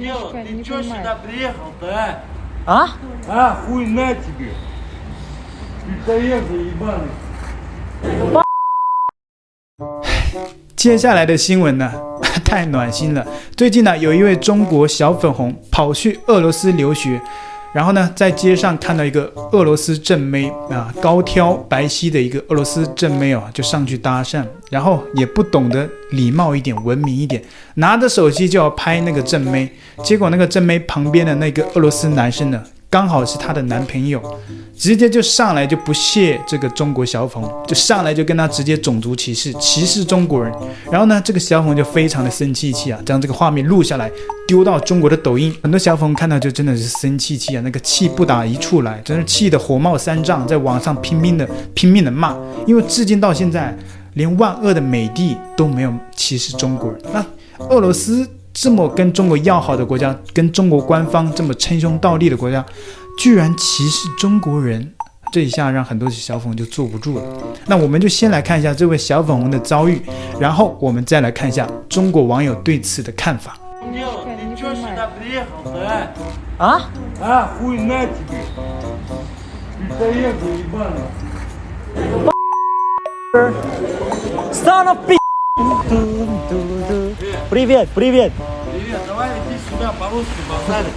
делать? Немножко Ты не чё понимаю. сюда приехал-то, а? А? А, хуй на тебе. Людоед заебанный. 接下来的新闻呢，太暖心了。最近呢，有一位中国小粉红跑去俄罗斯留学， 然后呢，在街上看到一个俄罗斯正妹啊，高挑白皙的一个俄罗斯正妹哦，就上去搭讪，然后也不懂得礼貌一点、文明一点，拿着手机就要拍那个正妹，结果那个正妹旁边的那个俄罗斯男生呢，刚好是她的男朋友。直接就上来就不屑这个中国小粉，就上来就跟他直接种族歧视，歧视中国人。然后呢，这个小粉就非常的生气气啊，将这个画面录下来，丢到中国的抖音。很多小粉看到就真的是生气气啊，那个气不打一处来，真是气得火冒三丈，在网上拼命的拼命的骂。因为至今到现在，连万恶的美帝都没有歧视中国人。那俄罗斯这么跟中国要好的国家，跟中国官方这么称兄道弟的国家，居然歧视中国人，这一下让很多小粉红就坐不住了。那我们就先来看一下这位小粉红的遭遇，然后我们再来看一下中国网友对此的看法。啊？啊？我那几，你再给我一棒子。Привет, привет. Привет, давай иди сюда по-русски базарить.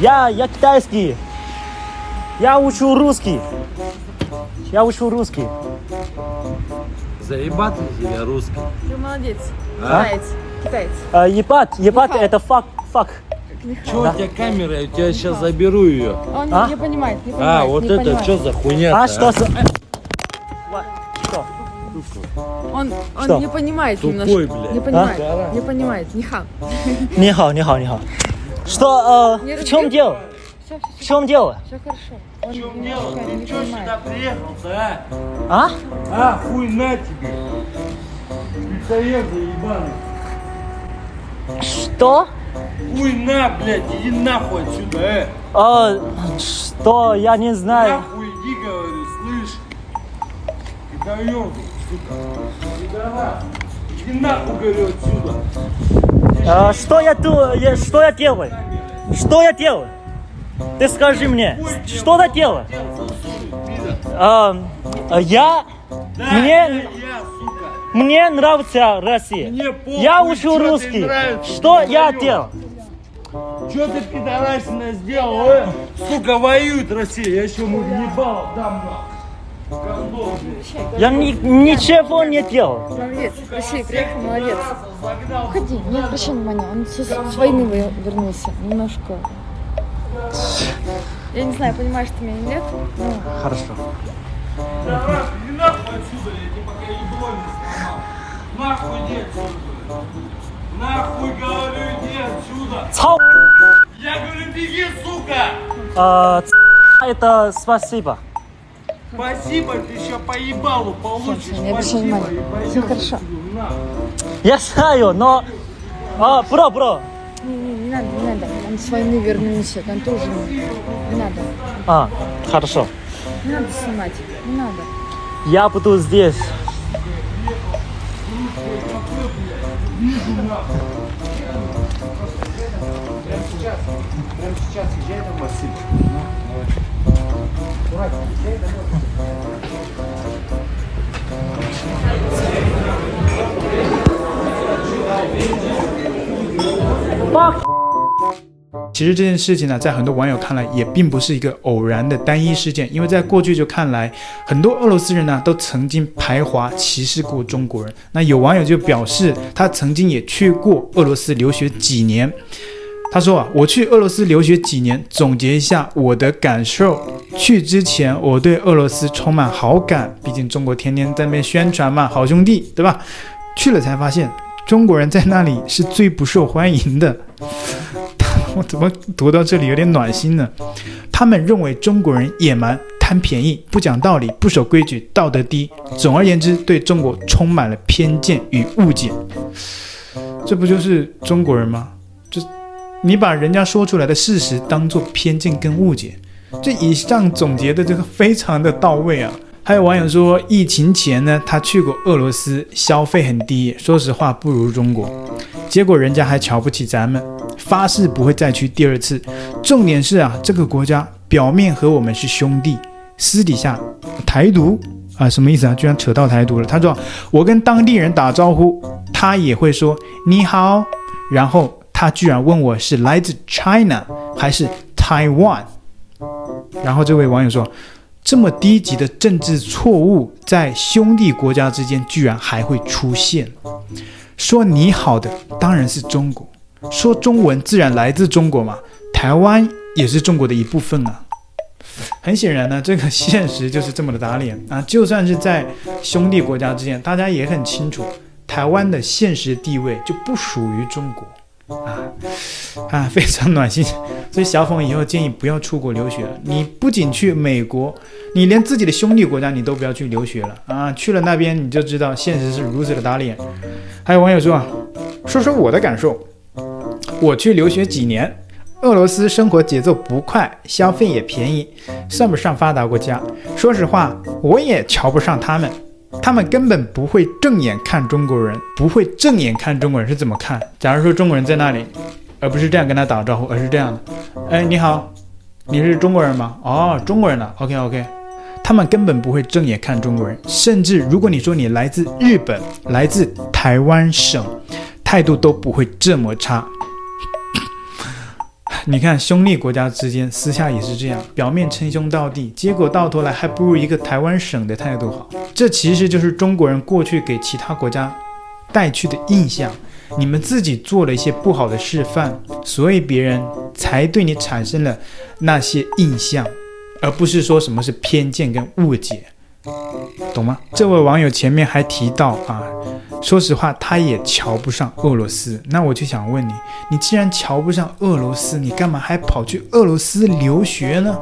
Я, я китайский. Я учу русский. Я учу русский. Заебатый тебе русский. Ты молодец. А? Китаец. Китаец. А, Нихао. это фак, фак. Чё у тебя камера? Я у тебя сейчас заберу ее. Он А? не понимает, не понимает. А, вот не это понимает. что за хуйня А что с... Что? Он, он Что? не понимает Тупой, немножко. блядь. Не понимает. А? Не понимает. Хам. Не хao, не хao, не хao. Что, э, Не в чем дело? Все, все, В все, чем дело? хорошо. Он В чем дело? немножко Ты чё сюда понимает. приехал-то, а? А? А, хуй на тебе. Людоед заебанный. Что? Хуй на, блядь, иди нахуй отсюда, э. Э, что? Я не знаю. Нахуй иди, говорю, слышь. Пидорёк, сука. Иди нахуй, говорю, отсюда. Э, что я я- что я делаю? Что я делаю? Ты скажи мне, что делаю? Э, э, я, Да, мне, я, мне нравится Россия. Мне похуй, Я учу русский. нравится, Что я делал? Чё ты пидорасина сделал, э? Сука, воюет Россия, я еще ему въебал дам нахуй. Я ни- ничего не делал. Молодец. Россия приехал, молодец. Уходи, не обращай внимания. Он с, с войны вернулся. Немножко. Я не знаю, понимаешь ты меня или нет. Ну, Хорошо. Иди нахуй отсюда, я тебе пока ебло не сломал. Нахуй иди отсюда. Нахуй, говорю, иди отсюда. Цау. Я говорю, беги, сука. Э, это спасибо. Спасибо, ты еще по ебалу получишь. Спасибо, Всё пойдём хорошо. Я знаю, но... А, бро, бро. не, не, не надо, не надо. Он с войны вернулся, контуженный. Не надо. А, хорошо. Не надо снимать. Не надо. Я буду здесь. 其实这件事情呢，在很多网友看来也并不是一个偶然的单一事件，因为在过去就看来，很多俄罗斯人呢都曾经排华歧视过中国人。那有网友就表示，他曾经也去过俄罗斯留学几年。他说啊，我去俄罗斯留学几年，总结一下我的感受。去之前，我对俄罗斯充满好感，毕竟中国天天在那边宣传嘛，好兄弟，对吧？去了才发现，中国人在那里是最不受欢迎的。我怎么读到这里有点暖心呢？他们认为中国人野蛮、贪便宜、不讲道理、不守规矩、道德低，总而言之，对中国充满了偏见与误解。这不就是中国人吗？你把人家说出来的事实当做偏见跟误解，这以上总结的这个非常的到位啊。还有网友说，疫情前呢，他去过俄罗斯，消费很低，说实话不如中国。结果人家还瞧不起咱们，发誓不会再去第二次。重点是啊，这个国家表面和我们是兄弟，私底下台独啊，什么意思啊？居然扯到台独了。他说我跟当地人打招呼，他也会说你好，然后他居然问我是来自 China 还是 Taiwan，然后这位网友说。这么低级的政治错误，在兄弟国家之间居然还会出现。说你好的当然是中国，说中文自然来自中国嘛。台湾也是中国的一部分啊。很显然呢，这个现实就是这么的打脸啊！就算是在兄弟国家之间，大家也很清楚，台湾的现实地位就不属于中国。啊啊，非常暖心，所以小粉以后建议不要出国留学了。你不仅去美国，你连自己的兄弟国家你都不要去留学了啊！去了那边你就知道现实是如此的打脸。还有网友说啊，说说我的感受，我去留学几年，俄罗斯生活节奏不快，消费也便宜，算不上发达国家。说实话，我也瞧不上他们。他们根本不会正眼看中国人，不会正眼看中国人是怎么看？假如说中国人在那里，而不是这样跟他打招呼，而是这样的：哎，你好，你是中国人吗？哦，中国人了。OK OK，他们根本不会正眼看中国人，甚至如果你说你来自日本，来自台湾省，态度都不会这么差。你看，兄弟国家之间私下也是这样，表面称兄道弟，结果到头来还不如一个台湾省的态度好。这其实就是中国人过去给其他国家带去的印象。你们自己做了一些不好的示范，所以别人才对你产生了那些印象，而不是说什么是偏见跟误解，懂吗？这位网友前面还提到啊。说实话，他也瞧不上俄罗斯。那我就想问你，你既然瞧不上俄罗斯，你干嘛还跑去俄罗斯留学呢？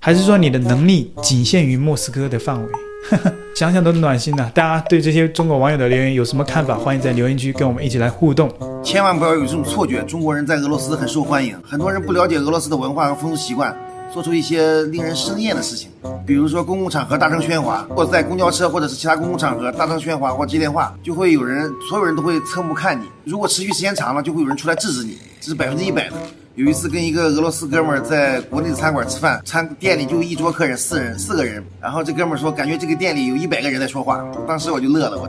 还是说你的能力仅限于莫斯科的范围？想想都暖心呐、大家对这些中国网友的留言有什么看法？欢迎在留言区跟我们一起来互动。千万不要有这种错觉，中国人在俄罗斯很受欢迎。很多人不了解俄罗斯的文化和风俗习惯。做出一些令人生厌的事情，比如说公共场合大声喧哗，或者在公交车或者是其他公共场合大声喧哗或接电话，就会有人，所有人都会侧目看你。如果持续时间长了，就会有人出来制止你，这是百分之一百的。有一次跟一个俄罗斯哥们儿在国内的餐馆吃饭，餐店里就一桌客人四人四个人，然后这哥们儿说感觉这个店里有一百个人在说话，当时我就乐了。我。